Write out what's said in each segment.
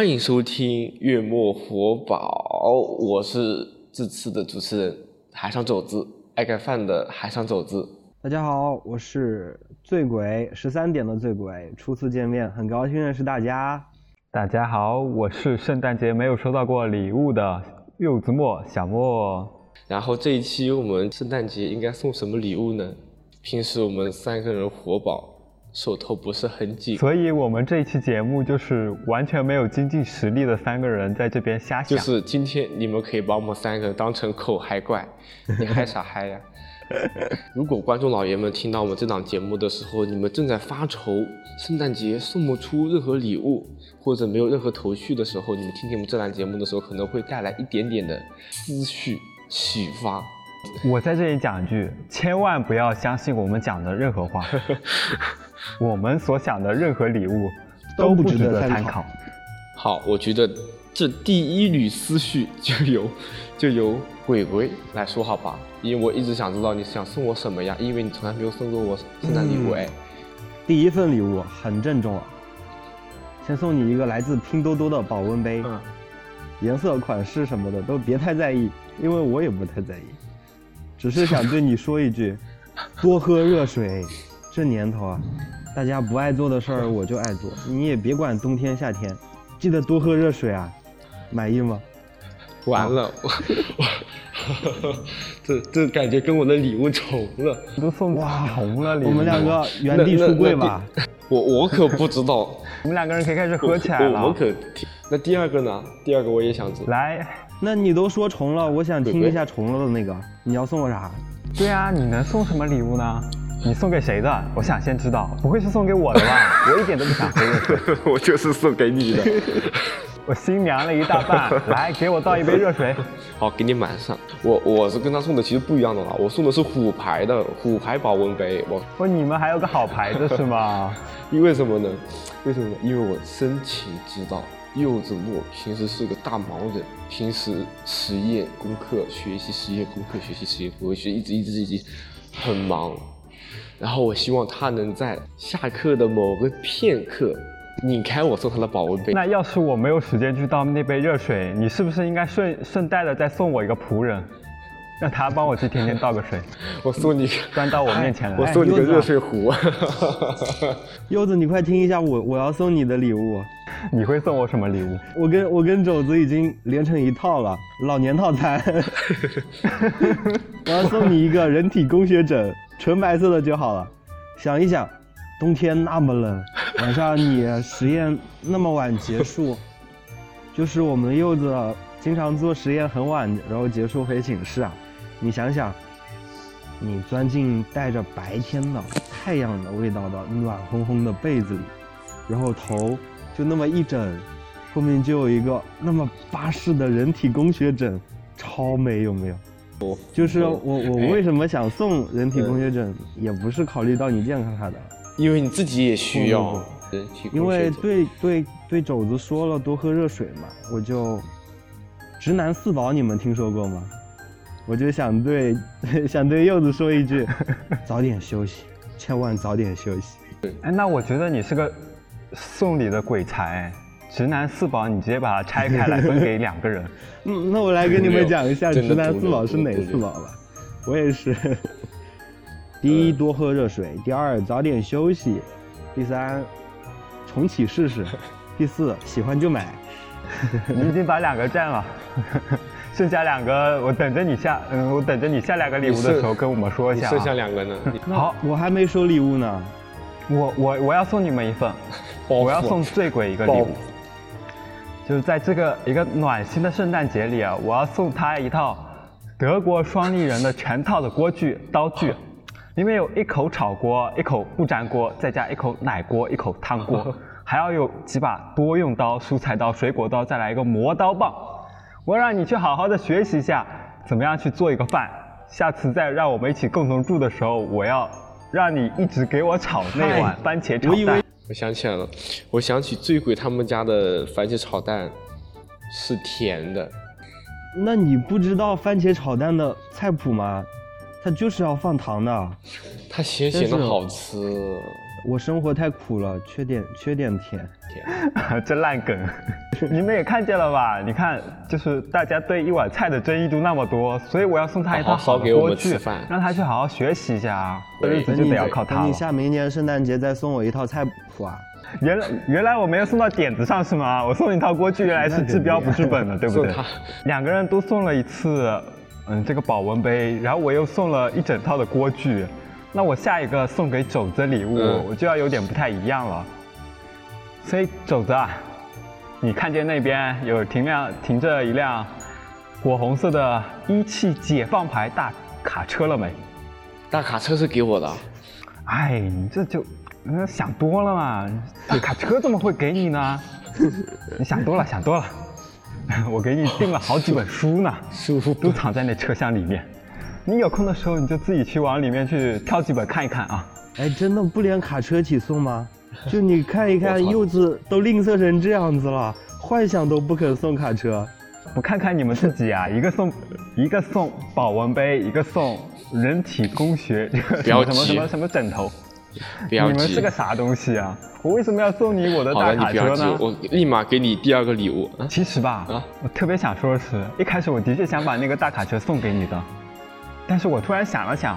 欢迎收听月末活宝，我是这次的主持人海上肘子，爱盖饭的海上肘子。大家好，我是醉鬼十三点的醉鬼，初次见面，很高兴认识大家。大家好，我是圣诞节没有收到过礼物的柚子墨小莫。然后这一期我们圣诞节应该送什么礼物呢？平时我们三个人活宝手头不是很紧，所以我们这一期节目就是完全没有经济实力的三个人在这边瞎想。就是今天你们可以把我们三个当成口嗨怪，你嗨啥嗨呀？如果观众老爷们听到我们这档节目的时候，你们正在发愁圣诞节送不出任何礼物，或者没有任何头绪的时候，你们听听我们这档节目的时候，可能会带来一点点的思绪启发。我在这里讲一句，千万不要相信我们讲的任何话，我们所想的任何礼物都不不值值得参考。参考。好，我觉得这第一缕思绪就由 就由鬼鬼来说好吧，因为我一直想知道你想送我什么呀，因为你从来没有送过我圣诞礼物哎。第一份礼物很郑重啊，先送你一个来自拼多多的保温杯，嗯，颜色、款式什么的都别太在意，因为我也不太在意，只是想对你说一句，多喝热水。这年头啊，大家不爱做的事儿我就爱做，你也别管冬天夏天，记得多喝热水啊，满意吗？完了，我我 这这感觉跟我的礼物重了。都送重了礼物，我们两个原地出柜吧。我我可不知道，我们两个人可以开始喝起来了。我我可。那第二个呢？第二个我也想知道。来，那你都说重了，我想听一下重了的那个，你要送我啥？对啊，你能送什么礼物呢？你送给谁的？我想先知道，不会是送给我的吧？我一点都不想喝热水，我就是送给你的。我心凉了一大半。来，给我倒一杯热水。好，给你满上。我我是跟他送的其实不一样的啦，我送的是虎牌的虎牌保温杯。我不，你们还有个好牌子是吗？因为什么呢？为什么呢？因为我深情知道柚子木平时是个大忙人，平时实验功课、学习实验功课、学习实验功课，学一直一直一直很忙。然后我希望他能在下课的某个片刻，拧开我送他的保温杯。那要是我没有时间去倒那杯热水，你是不是应该顺顺带的再送我一个仆人，让他帮我去天天倒个水，我送你，端到我面前来？我送你个柚子啊热水壶。柚子，你快听一下我我要送你的礼物。你会送我什么礼物？我跟我跟肘子已经连成一套了，老年套餐。我要送你一个人体工学枕，纯白色的就好了。想一想，冬天那么冷，晚上你实验那么晚结束，就是我们柚子经常做实验很晚，然后结束回寝室啊。你想想，你钻进带着白天的太阳的味道的暖烘烘的被子里，然后头就那么一枕，后面就有一个那么巴适的人体工学枕，超美，有没有？就是我我哎为什么想送人体工学枕，也不是考虑到你健康啥的，因为你自己也需要不人体工因为对对对肘子说了多喝热水嘛，我就直男四宝你们听说过吗？我就想对 想对柚子说一句，早点休息，千万早点休息。哎，那我觉得你是个送礼的鬼才，直男四宝你直接把它拆开来分给两个人。嗯，那我来跟你们讲一下直男四宝是哪四宝吧。我也是第一，多喝热水；第二，早点休息；第三，重启试试；第四，喜欢就买。你已经把两个占了，剩下两个我等着你下，嗯，我等着你下两个礼物的时候跟我们说一下、啊。剩下两个呢？好，我还没收礼物呢。我我我要送你们一份，我要送醉鬼一个礼物，就是在这个一个暖心的圣诞节里啊，我要送他一套德国双立人的全套的锅具刀具，里面有一口炒锅，一口不粘锅，再加一口奶锅，一口汤锅，还要有几把多用刀、蔬菜刀、水果刀，再来一个磨刀棒。我让你去好好的学习一下，怎么样去做一个饭。下次再让我们一起共同住的时候，我要让你一直给我炒那碗番茄炒蛋我以为。我想起来了，我想起醉鬼他们家的番茄炒蛋是甜的，那你不知道番茄炒蛋的菜谱吗？它就是要放糖的。它咸咸的好吃。我生活太苦了，缺点缺点甜。甜，这烂梗，你们也看见了吧？你看，就是大家对一碗菜的争议度那么多，所以我要送他一套好好好的给我们锅具吃饭，让他去好好学习一下啊。这日子就得要靠他了。等你下明年圣诞节再送我一套菜谱啊！原来原来我没有送到点子上是吗？我送你一套锅具，原来是治标不治本的，对不对？两个人都送了一次，嗯，这个保温杯，然后我又送了一整套的锅具。那我下一个送给肘子的礼物，嗯我就要有点不太一样了。所以肘子啊，你看见那边有停辆停着一辆火红色的一汽解放牌大卡车了没？大卡车是给我的啊，哎，你这就嗯想多了嘛，这卡车怎么会给你呢？你想多了，想多了。我给你订了好几本书呢，舒服都藏在那车厢里面。你有空的时候你就自己去往里面去挑几本看一看啊。哎，真的不连卡车一起送吗？就你看一看，柚子都吝啬成这样子了，幻想都不肯送卡车。我看看你们自己啊，一个送一个送保温杯，一个送人体工学 什么什么什么什么枕头，不要急你们是。个啥东西啊？我为什么要送你我的大卡车呢，？我立马给你第二个礼物。啊其实吧，啊我特别想说的是，一开始我的确想把那个大卡车送给你的，但是我突然想了想，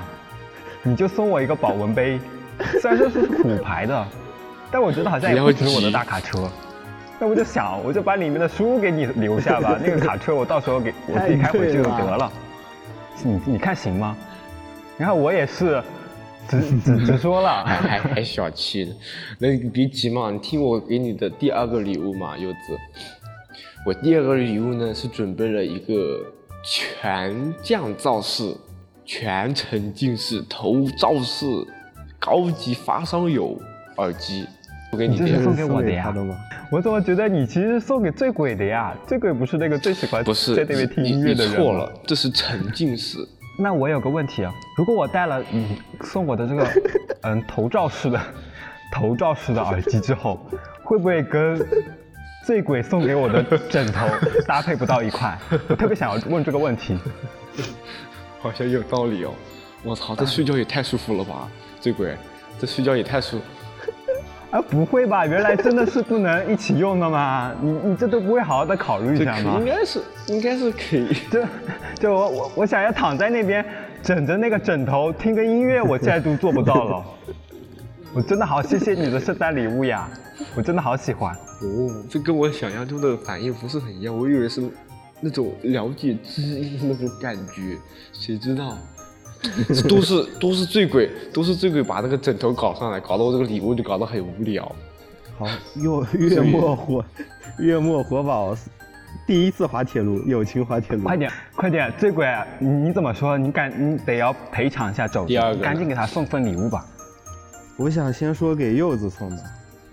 你就送我一个保温杯，虽然说是虎牌的，但我觉得好像也不止我的大卡车。那我就想，我就把里面的书给你留下吧，那个卡车我到时候给我自己开回去就得了。你你看行吗？然后我也是直直直说了，还还还小气呢，那你别急嘛，你听我给你的第二个礼物嘛，柚子。我第二个礼物呢是准备了一个全降噪式、全沉浸式、头罩式高级发烧友耳机，我给你这是送给我的呀的？我怎么觉得你其实是送给醉鬼的呀？醉鬼不是那个最喜欢不是在那边听音乐的人你错了，这是沉浸式。那我有个问题啊，如果我戴了你送我的这个 嗯头罩式的头罩式的耳机之后，会不会跟醉鬼送给我的枕头搭配不到一块？我特别想要问这个问题。好像有道理哦。我操，这睡觉也太舒服了吧，醉鬼，这睡觉也太舒。啊，不会吧？原来真的是不能一起用的吗？你你这都不会好好的考虑一下吗应？该是应该是可以。就就我我我想要躺在那边枕着那个枕头听个音乐，我现在都做不到了。我真的好谢谢你的圣诞礼物呀，我真的好喜欢。哦，这跟我想象中的反应不是很一样，我以为是那种了解知音的那种感觉，谁知道？这 都是都是醉鬼，都是醉鬼把那个枕头搞上来，搞得我这个礼物就搞得很无聊。好，月月末火月末火宝第一次滑铁卢，友情滑铁卢。快点快点，醉鬼，你你怎么说？你赶你得要赔偿一下肘子，第二个赶紧给他送份礼物吧。我想先说给柚子送的，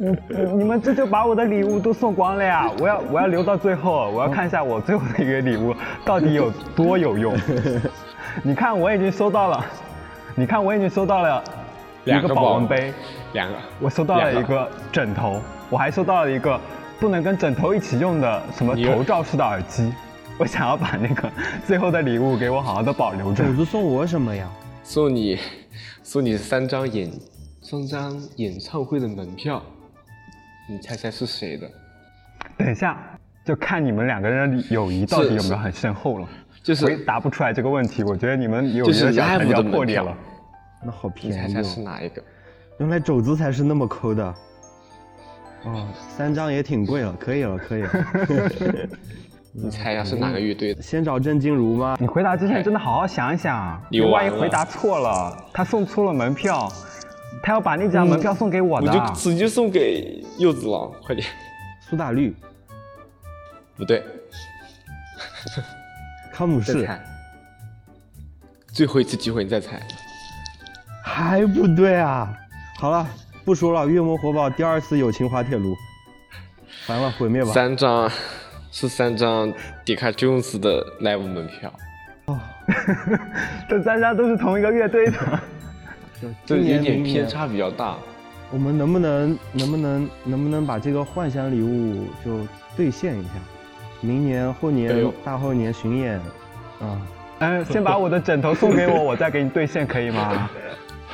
嗯，你们这就把我的礼物都送光了呀！我要我要留到最后，我要看一下我最后的一个礼物到底有多有用。你看我已经收到了，你看我已经收到了一个两个保保温杯，两个，我收到了一个枕头，我还收到了一个不能跟枕头一起用的什么头罩式的耳机。我想要把那个最后的礼物给我好好的保留着主。子送我什么呀？送你送你三张演三张演唱会的门票，你猜猜是谁的？等一下，就看你们两个人的友谊到底有没有很深厚了。就是回答不出来这个问题，我觉得你们友谊就是的小船就要破裂了。那好你猜猜便宜哦。是哪一个？原来肘子才是那么抠的。哦，三张也挺贵了，可以了，可以了。你猜一下是哪个乐队的？先找郑静茹吗？你回答之前真的好好想一想，你你万一回答错了，他送错了门票，他要把那张门票送给我我。就直接送给柚子了，快点！苏打绿、不对，康姆士。最后一次机会，你再猜。还不对啊！好了，不说了，月魔火宝第二次友情滑铁卢，完了，毁灭吧！三张是三张迪卡琼斯的 live 门票，哦 这三张都是同一个乐队的。今年点偏差比较大。我们能不能能不能能不能把这个幻想礼物就兑现一下？明年、后哎年呦、大后年巡演，啊，嗯，先把我的枕头送给我，我再给你兑现，可以吗？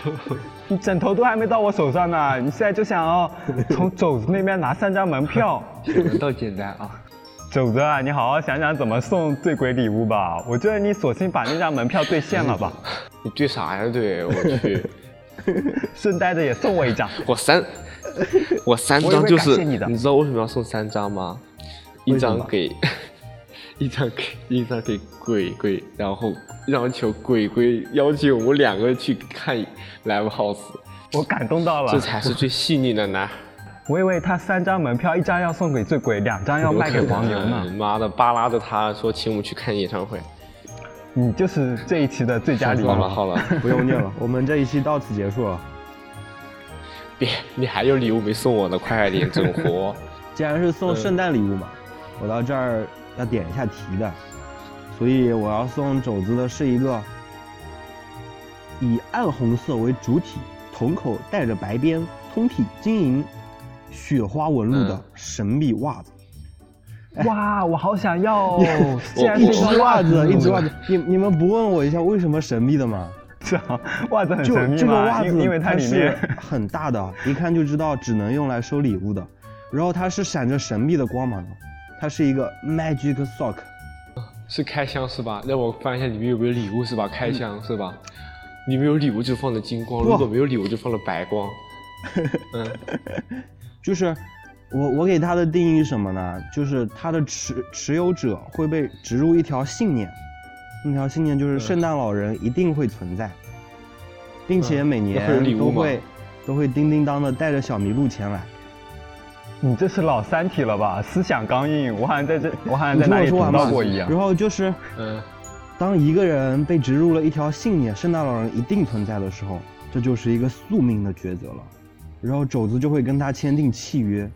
你枕头都还没到我手上呢，你现在就想要从肘子那边拿三张门票？闻到简单啊！肘子啊，你好好想想怎么送醉鬼礼物吧。我觉得你索性把那张门票兑现了吧，你兑啥呀？兑，我去，顺带着也送我一张。我三，我三张就是，你的知道为什么要送三张吗？一张给，一张给，一张给鬼鬼，然后要求鬼鬼邀请我们两个去看 live house，我感动到了，这才是最细腻的呢。我以为他三张门票，一张要送给醉鬼，两张要卖给黄牛呢。妈的，扒拉着他说请我们去看演唱会。你就是这一期的最佳礼物好。了好了，不用念了，我们这一期到此结束了。别，你还有礼物没送我呢，快点整活。既然是送圣诞礼物嘛，我到这儿要点一下题的，所以我要送肘子的是一个以暗红色为主体，瞳口带着白边，通体晶莹，雪花纹路的嗯神秘袜子。哇，我好想要哦！竟然一是只袜子，嗯一只袜子。你你们不问我一下为什么神秘的吗？是啊，袜子很就神秘这个吗袜子，因因为它里是面很大的，一看就知道只能用来收礼物的。然后它是闪着神秘的光芒的，它是一个 magic sock。是开箱是吧？让我翻一下里面有没有礼物是吧？开箱是吧？里面有礼物就放了金光，如果没有礼物就放了白光。嗯，就是我我给他的定义是什么呢？就是他的持持有者会被植入一条信念，那条信念就是圣诞老人一定会存在，并且每年都会都会叮叮当的带着小麋鹿前来。你这是老三体了吧？思想刚硬，我好像在这，我好像在哪里读到过一样然。后就是嗯，当一个人被植入了一条信念，圣诞老人一定存在的时候，这就是一个宿命的抉择了。然后肘子就会跟他签订契约，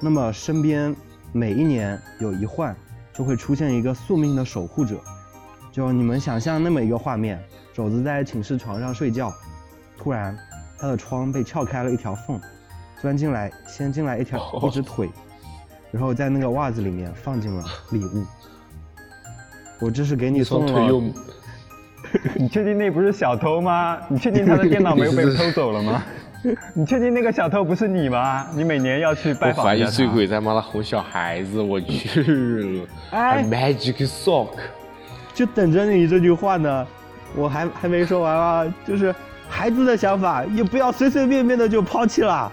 那么身边每一年有一换，就会出现一个宿命的守护者。就你们想象那么一个画面：肘子在寝室床上睡觉，突然他的窗被撬开了一条缝，钻进来，先进来一条一只腿，然后在那个袜子里面放进了礼物。我这是给你送了你确定那不是小偷吗？你确定他的电脑没有被偷走了吗？你确定那个小偷不是你吗？你每年要去拜我怀疑访一下他。醉鬼在妈的哄小孩子，我去了。哎 magic sock，就等着你这句话呢。我还还没说完啊，就是孩子的想法也不要随随便便的就抛弃了，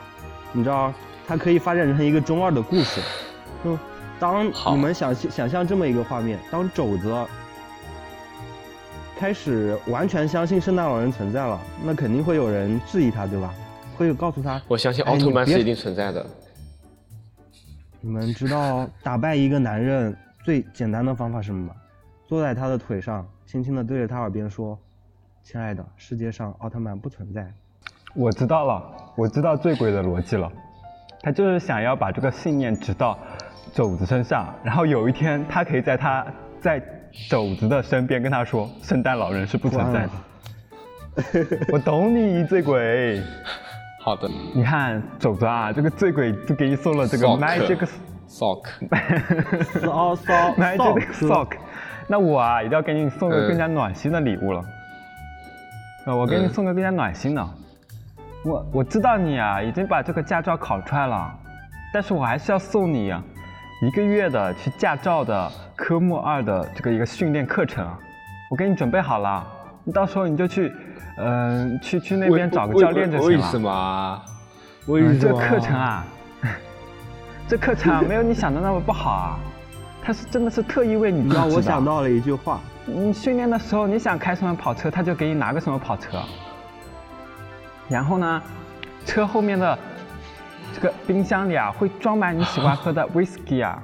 你知道，它可以发展成一个中二的故事。嗯，当你们想想象这么一个画面，当肘子开始完全相信圣诞老人存在了，那肯定会有人质疑他，对吧？会告诉他，我相信奥特曼是一定存在的。你们知道打败一个男人最简单的方法是什么吗？坐在他的腿上，轻轻的对着他耳边说：“亲爱的，世界上奥特曼不存在。我知道了，我知道醉鬼的逻辑了，他就是想要把这个信念植到肘子身上，然后有一天他可以在他在肘子的身边跟他说，圣诞老人是不存在的。我懂你，醉鬼。好的你看肘子啊，这个醉鬼就给你送了这个 Sock magic，sock，骚骚 magic sock。那我啊，一定要给你送个更加暖心的礼物了。呃，我给你嗯送个更加暖心的。我我知道你啊，已经把这个驾照考出来了，但是我还是要送你啊一个月的去驾照的科目二的这个一个训练课程啊。我给你准备好了，你到时候你就去嗯、去去那边找个教练就行了。为为什么啊？为嗯，什么？这个课程啊，这课程啊 没有你想的那么不好啊，他是真的是特意为你让设计的我想到了一句话，你训练的时候，你想开什么跑车，他就给你拿个什么跑车。然后呢，车后面的这个冰箱里啊，会装满你喜欢喝的 whisky 啊，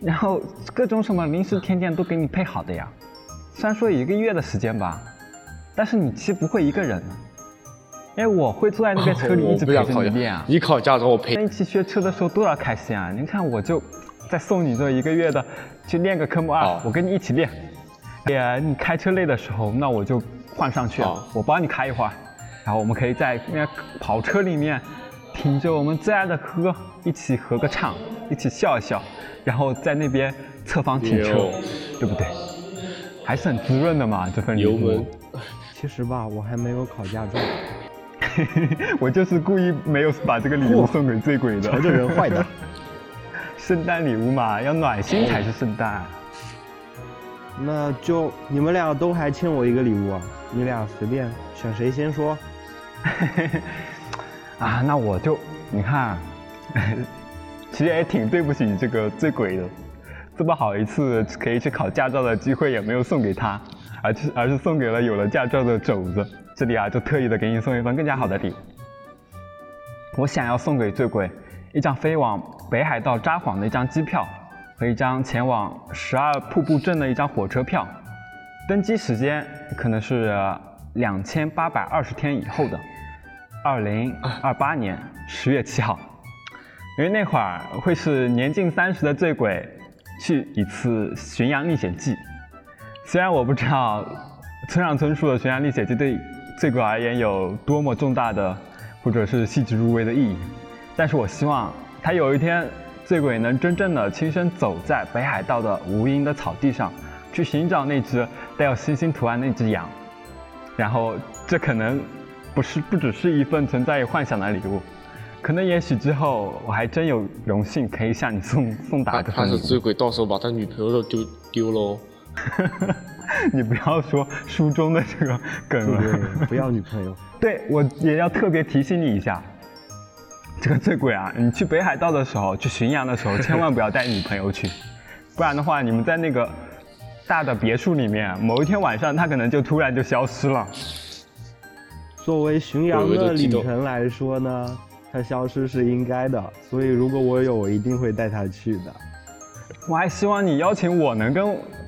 然后各种什么零食甜点都给你配好的呀。虽然说一个月的时间吧，但是你其实不会一个人，因为我会坐在那边车里 一直陪着你练啊。你考驾照我陪在一起学车的时候多少开心啊！你看我就再送你这一个月的去练个科目二，我跟你一起练。也你开车累的时候，那我就换上去，我帮你开一会儿，然后我们可以在那个跑车里面听着我们最爱的歌，一起合个唱，一起笑一笑，然后在那边侧方停车，对不对？还是很滋润的嘛，这份礼物油门。其实吧，我还没有考驾照，我就是故意没有把这个礼物送给醉鬼的。瞧这人坏的。圣诞礼物嘛，要暖心才是圣诞。那就你们俩都还欠我一个礼物啊！你俩随便选谁先说。啊，那我就你看，其实也挺对不起这个醉鬼的，这么好一次可以去考驾照的机会也没有送给他，而是而是送给了有了驾照的肘子。这里啊，就特意的给你送一份更加好的礼。我想要送给醉鬼一张飞往北海道札幌的一张机票和一张前往十二瀑布镇的一张火车票，登机时间可能是两千八百二十天以后的。二零二八年十月七号，因为那会儿会是年近三十的醉鬼去一次巡洋历险记。虽然我不知道村上春树的《悬崖历险记》对醉鬼而言有多么重大的或者是细致入微的意义，但是我希望他有一天醉鬼能真正的亲身走在北海道的无垠的草地上，去寻找那只带有星星图案的那只羊，然后这可能。不是，不只是一份存在于幻想的礼物，可能也许之后我还真有荣幸可以向你送送达怕怕这份礼物。是醉鬼到时候把他女朋友都丢丢喽。你不要说书中的这个梗了。对，不要女朋友。对，我也要特别提醒你一下，这个醉鬼啊，你去北海道的时候，去巡洋的时候，千万不要带女朋友去，不然的话，你们在那个大的别墅里面，某一天晚上，他可能就突然就消失了。作为巡洋的旅程来说呢，他消失是应该的，所以如果我有，我一定会带他去的。我还希望你邀请我能跟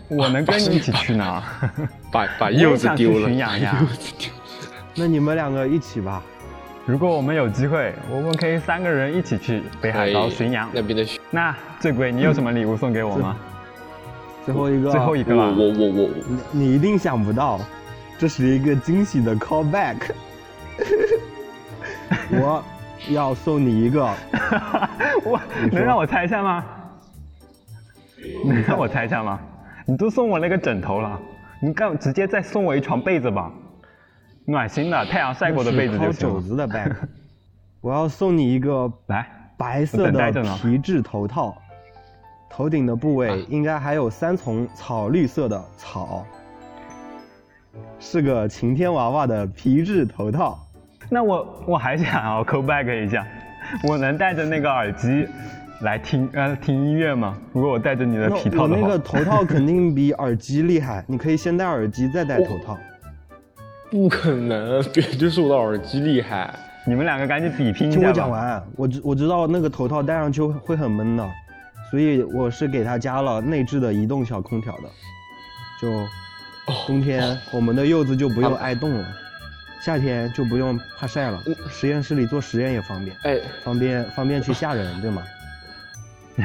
我能跟你一起去呢。把把 柚子丢了。那你们两个一起吧。如果我们有机会，我们可以三个人一起去北海道巡洋。那边的那醉鬼，你有什么礼物送给我吗？最后一个，最后一个了。我我我我你你一定想不到，这是一个惊喜的 callback。我要送你一个，我能让我猜一下吗？能 让我猜一下吗？你都送我那个枕头了，你干直接再送我一床被子吧，暖心的，太阳晒过的被子那就行了。烤肘子的 bag。我要送你一个来，白色的皮质头套，头顶的部位应该还有三丛草绿色的草，是个晴天娃娃的皮质头套。那我我还想要 call back 一下，我能戴着那个耳机来听呃听音乐吗？如果我带着你的皮套的话，我那个头套肯定比耳机厉害，你可以先戴耳机再戴头套。不可能，别就是我的耳机厉害。你们两个赶紧比拼一听下吧。我讲完，我知我知道那个头套戴上去会很闷的，所以我是给它加了内置的移动小空调的，就冬天我们的柚子就不用挨冻了，夏天就不用怕晒了，实验室里做实验也方便，哎，方便方便去吓人，对吗？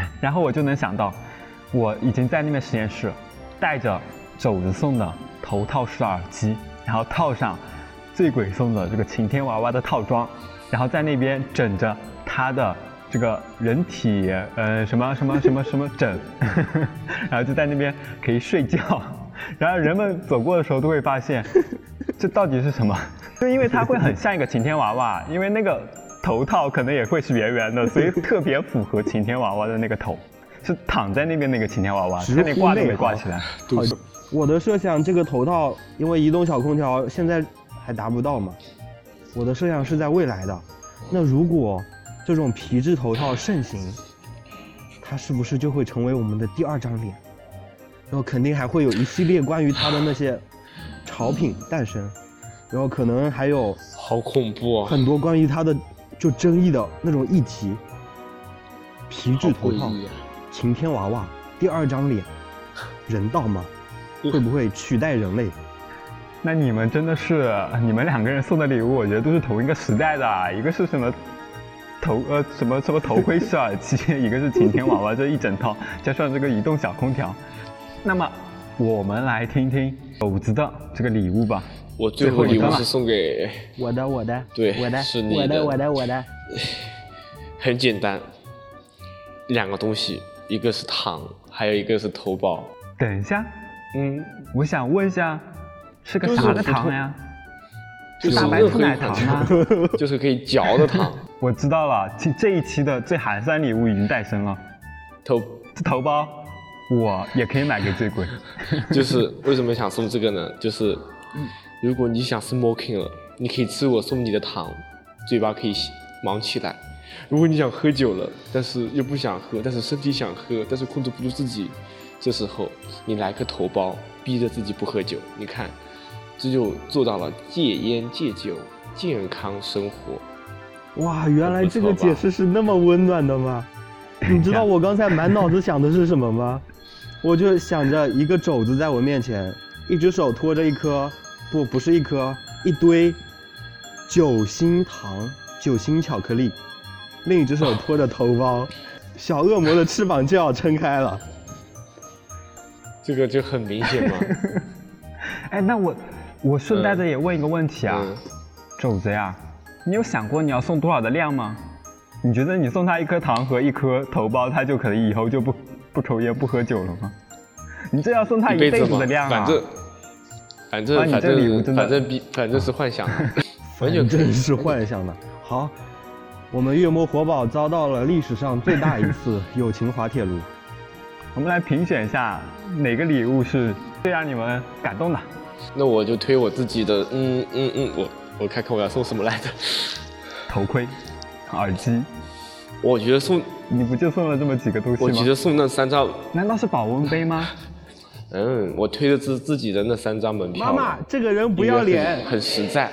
然后我就能想到，我已经在那边实验室，带着肘子送的头套式耳机，然后套上醉鬼送的这个晴天娃娃的套装，然后在那边枕着他的这个人体呃什么什么什么什么枕，然后就在那边可以睡觉，然后人们走过的时候都会发现，这到底是什么？就因为它会很像一个晴天娃娃，因为那个头套可能也会是圆圆的，所以特别符合晴天娃娃的那个头，是躺在那边那个晴天娃娃，连挂都没挂起来。对，我的设想这个头套，因为移动小空调现在还达不到嘛？我的设想是在未来的。那如果这种皮质头套盛行，它是不是就会成为我们的第二张脸？然后肯定还会有一系列关于它的那些潮品诞生，然后可能还有好恐怖啊！很多关于它的就争议的那种议题。皮质头套晴天娃娃第二张脸，人道吗？会不会取代人类？那你们真的是，你们两个人送的礼物，我觉得都是同一个时代的啊，一个是什么头呃什么什么头盔式耳机，一个是晴天娃娃，这一整套，加上这个移动小空调。那么我们来听听狗子的这个礼物吧。我最后礼物是送给，我的，我的，对我的，是你的我的，我的，我的。很简单，两个东西，一个是糖，还有一个是头孢。等一下，嗯，我想问一下，是个啥的糖呀？就是大白兔奶糖吗？就是可以嚼的糖，我知道了，这这一期的最寒酸礼物已经诞生了，头这头孢我也可以买给醉鬼。就是为什么想送这个呢？就是如果你想 smoking 了，你可以吃我送你的糖，嘴巴可以忙起来。如果你想喝酒了，但是又不想喝，但是身体想喝，但是控制不住自己，这时候你来个头孢，逼着自己不喝酒，你看，这就做到了戒烟戒酒，健康生活。哇，原来这个解释是那么温暖的吗？你知道我刚才满脑子想的是什么吗？我就想着一个肘子在我面前，一只手托着一颗，不，不是一颗，一堆酒心糖、酒心巧克力，另一只手托着头孢，小恶魔的翅膀就要撑开了。这个就很明显嘛。哎，那我我顺带着也问一个问题啊，嗯，肘子呀，你有想过你要送多少的量吗？你觉得你送他一颗糖和一颗头孢，他就可以以后就不不抽烟不喝酒了吗？你这要送他一辈子的量，啊！反正反正啊反正反正比反正是幻想，完 反正是幻想的。好，我们月魔活宝遭到了历史上最大一次 友情滑铁卢。我们来评选一下哪个礼物是最让你们感动的。那我就推我自己的，嗯嗯嗯，我我看看我要送什么来着？头盔、耳机，我觉得送，你不就送了这么几个东西吗？我觉得送那三张，难道是保温杯吗？嗯，我推的自自己的那三张门票。妈妈，这个人不要脸很，很实在。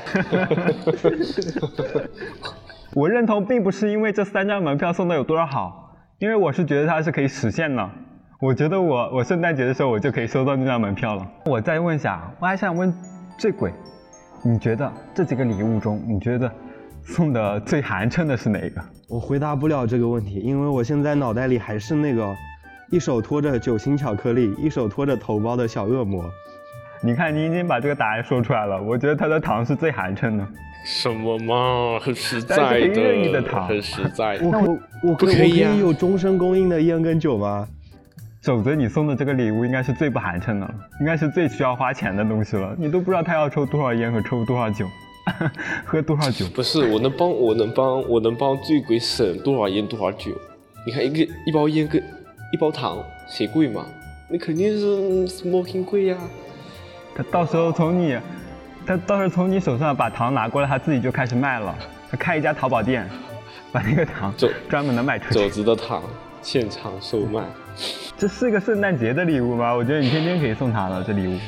我认同，并不是因为这三张门票送的有多少好，因为我是觉得它是可以实现的。我觉得我我圣诞节的时候我就可以收到那张门票了。我再问一下，我还想问醉鬼，你觉得这几个礼物中，你觉得送的最寒碜的是哪个？我回答不了这个问题，因为我现在脑袋里还是那个一手托着酒心巧克力，一手托着头孢的小恶魔。你看，你已经把这个答案说出来了。我觉得他的糖是最寒碜的。什么嘛，很实在的，任意的糖很实在。我可我可可以啊我可以有终身供应的烟跟酒吗？否则，你送的这个礼物应该是最不寒碜的了，应该是最需要花钱的东西了。你都不知道他要抽多少烟和抽多少酒，喝多少酒。不是，我能帮，我能帮，我能帮醉鬼省多少烟多少酒。你看，一个一包烟跟一包糖，谁贵嘛？那肯定是嗯 smoking 贵呀、他到时候从你，他到时候从你手上把糖拿过来，他自己就开始卖了。他开一家淘宝店，把那个糖走 专门的卖出去。走。子的糖现场售卖。这是个圣诞节的礼物吗？我觉得你天天可以送他了，这礼物。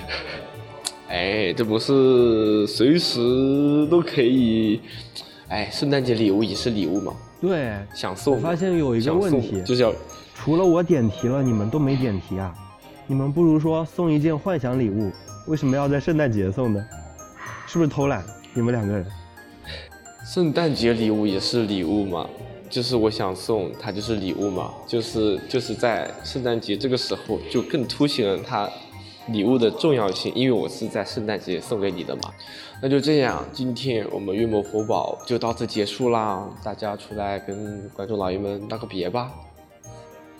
哎，这不是随时都可以。哎，圣诞节礼物也是礼物嘛，对，想送。我发现有一个问题就是要除了我点题了，你们都没点题啊？你们不如说送一件幻想礼物，为什么要在圣诞节送呢？是不是偷懒？你们两个人？圣诞节礼物也是礼物嘛，就是我想送它就是礼物嘛，就是就是在圣诞节这个时候就更凸显了它礼物的重要性，因为我是在圣诞节送给你的嘛。那就这样，今天我们月末活宝就到此结束啦，大家出来跟观众老爷们道个别吧。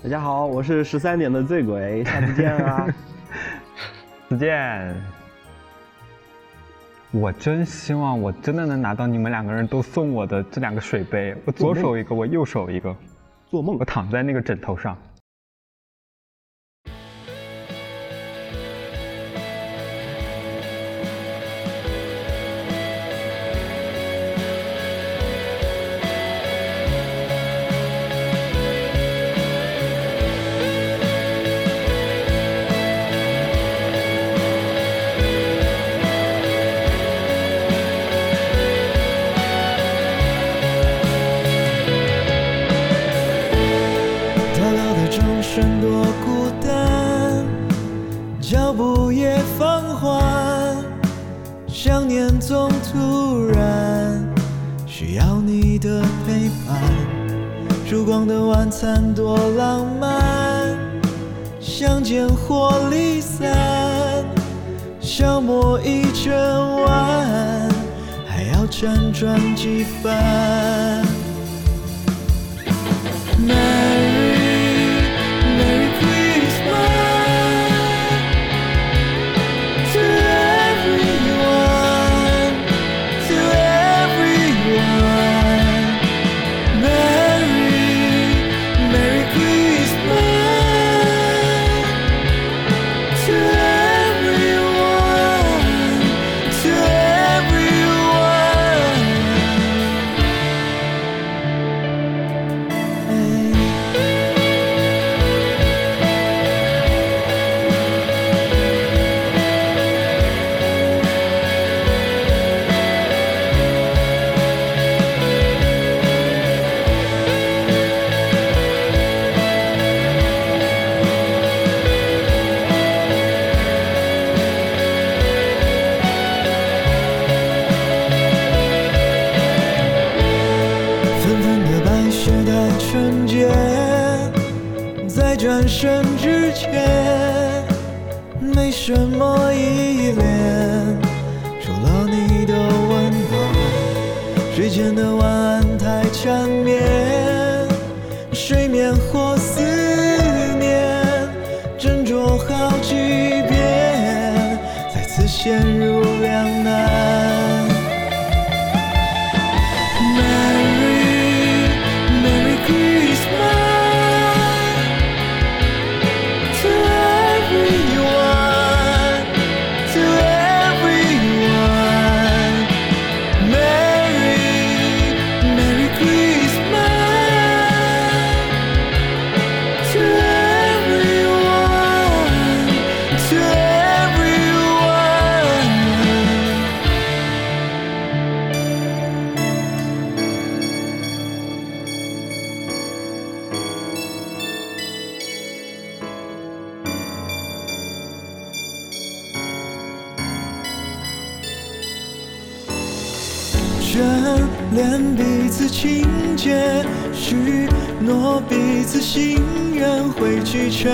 大家好，我是十三点的醉鬼，下次见啊！再见。我真希望我真的能拿到你们两个人都送我的这两个水杯，我左手一个，我右手一个，做梦我。躺在那个枕头上。总突然需要你的陪伴。烛光的晚餐多浪漫，相见或离散，消磨一整晚，还要辗转几番。转身之前，没什么依恋，除了你的温暖。睡前的晚安太缠绵，睡眠或此心愿会聚成